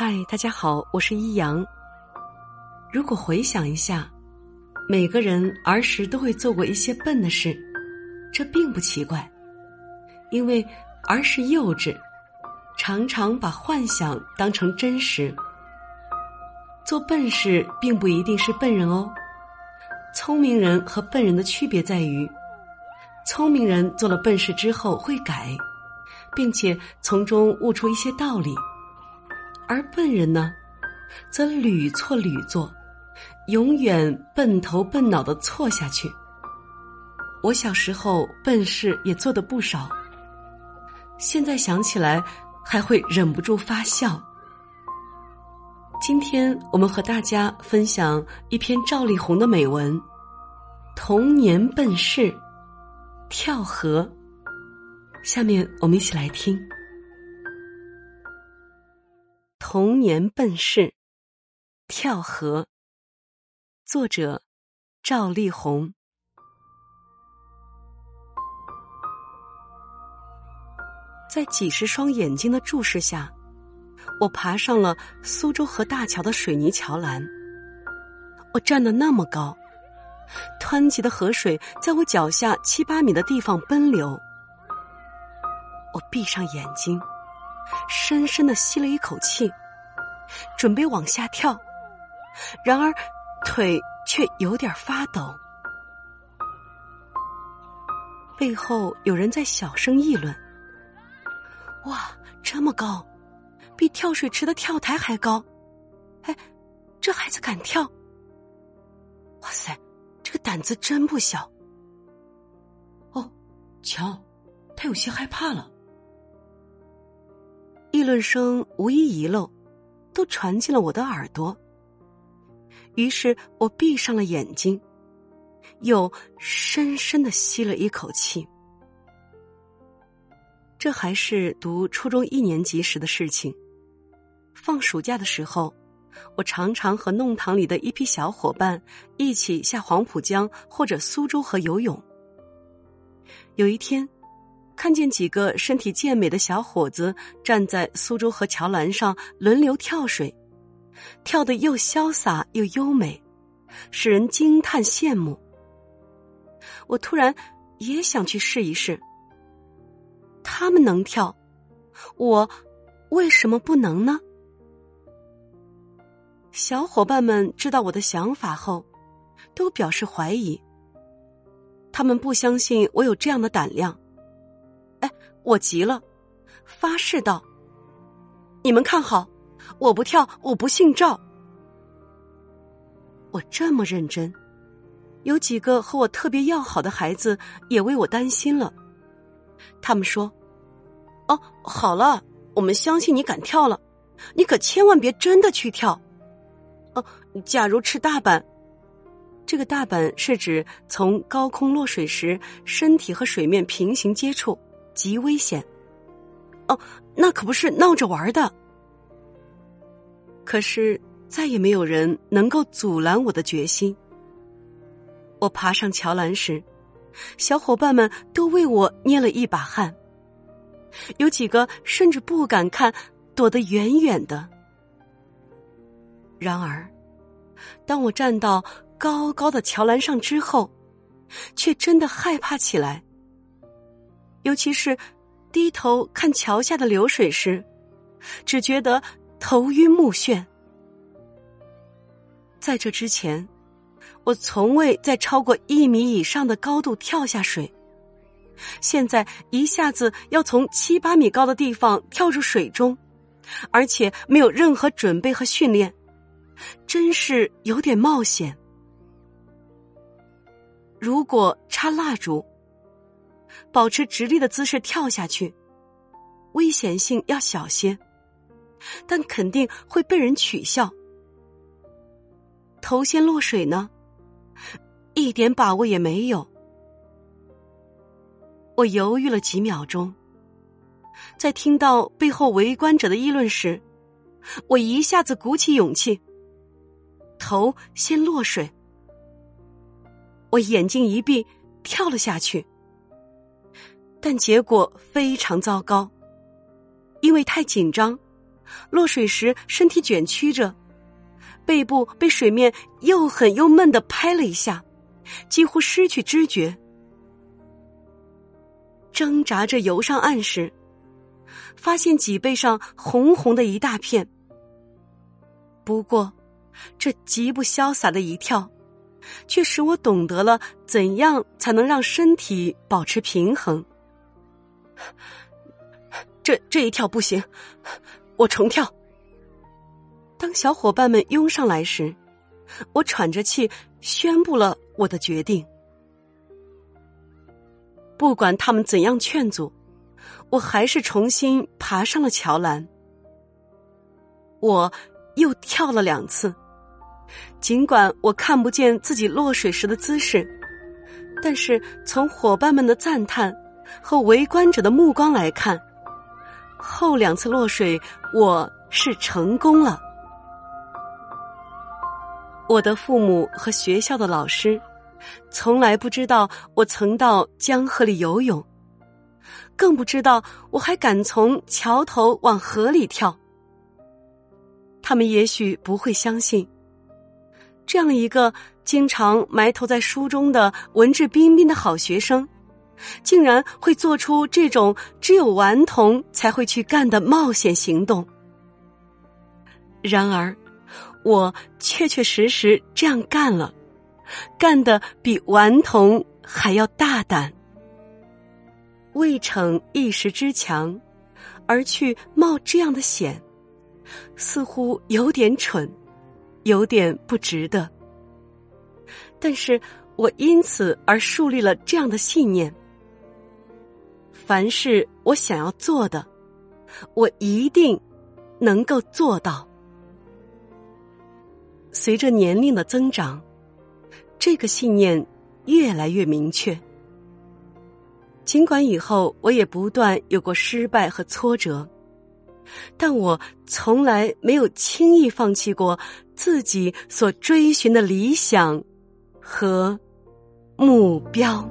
嗨，大家好，我是一阳。如果回想一下，每个人儿时都会做过一些笨的事，这并不奇怪，因为儿时幼稚，常常把幻想当成真实。做笨事并不一定是笨人哦，聪明人和笨人的区别在于，聪明人做了笨事之后会改，并且从中悟出一些道理。而笨人呢，则屡错屡做，永远笨头笨脑的错下去。我小时候笨事也做的不少，现在想起来还会忍不住发笑。今天我们和大家分享一篇赵丽宏的美文《童年笨事跳河》，下面我们一起来听。童年笨事，跳河。作者：赵丽宏。在几十双眼睛的注视下，我爬上了苏州河大桥的水泥桥栏。我站得那么高，湍急的河水在我脚下七八米的地方奔流。我闭上眼睛。深深的吸了一口气，准备往下跳，然而腿却有点发抖。背后有人在小声议论：“哇，这么高，比跳水池的跳台还高！哎，这孩子敢跳？哇塞，这个胆子真不小！哦，瞧，他有些害怕了。”议论声无一遗漏，都传进了我的耳朵。于是我闭上了眼睛，又深深的吸了一口气。这还是读初中一年级时的事情。放暑假的时候，我常常和弄堂里的一批小伙伴一起下黄浦江或者苏州河游泳。有一天。看见几个身体健美的小伙子站在苏州河桥栏上轮流跳水，跳得又潇洒又优美，使人惊叹羡慕。我突然也想去试一试。他们能跳，我为什么不能呢？小伙伴们知道我的想法后，都表示怀疑。他们不相信我有这样的胆量。我急了，发誓道：“你们看好，我不跳，我不姓赵。”我这么认真，有几个和我特别要好的孩子也为我担心了。他们说：“哦，好了，我们相信你敢跳了，你可千万别真的去跳。哦，假如吃大板，这个大板是指从高空落水时，身体和水面平行接触。”极危险！哦，那可不是闹着玩的。可是再也没有人能够阻拦我的决心。我爬上桥栏时，小伙伴们都为我捏了一把汗，有几个甚至不敢看，躲得远远的。然而，当我站到高高的桥栏上之后，却真的害怕起来。尤其是低头看桥下的流水时，只觉得头晕目眩。在这之前，我从未在超过一米以上的高度跳下水，现在一下子要从七八米高的地方跳入水中，而且没有任何准备和训练，真是有点冒险。如果插蜡烛。保持直立的姿势跳下去，危险性要小些，但肯定会被人取笑。头先落水呢，一点把握也没有。我犹豫了几秒钟，在听到背后围观者的议论时，我一下子鼓起勇气，头先落水。我眼睛一闭，跳了下去。但结果非常糟糕，因为太紧张，落水时身体卷曲着，背部被水面又狠又闷的拍了一下，几乎失去知觉。挣扎着游上岸时，发现脊背上红红的一大片。不过，这极不潇洒的一跳，却使我懂得了怎样才能让身体保持平衡。这这一跳不行，我重跳。当小伙伴们拥上来时，我喘着气宣布了我的决定。不管他们怎样劝阻，我还是重新爬上了桥栏。我又跳了两次，尽管我看不见自己落水时的姿势，但是从伙伴们的赞叹和围观者的目光来看。后两次落水，我是成功了。我的父母和学校的老师，从来不知道我曾到江河里游泳，更不知道我还敢从桥头往河里跳。他们也许不会相信，这样一个经常埋头在书中的文质彬彬的好学生。竟然会做出这种只有顽童才会去干的冒险行动。然而，我确确实实这样干了，干的比顽童还要大胆。未逞一时之强，而去冒这样的险，似乎有点蠢，有点不值得。但是我因此而树立了这样的信念。凡是我想要做的，我一定能够做到。随着年龄的增长，这个信念越来越明确。尽管以后我也不断有过失败和挫折，但我从来没有轻易放弃过自己所追寻的理想和目标。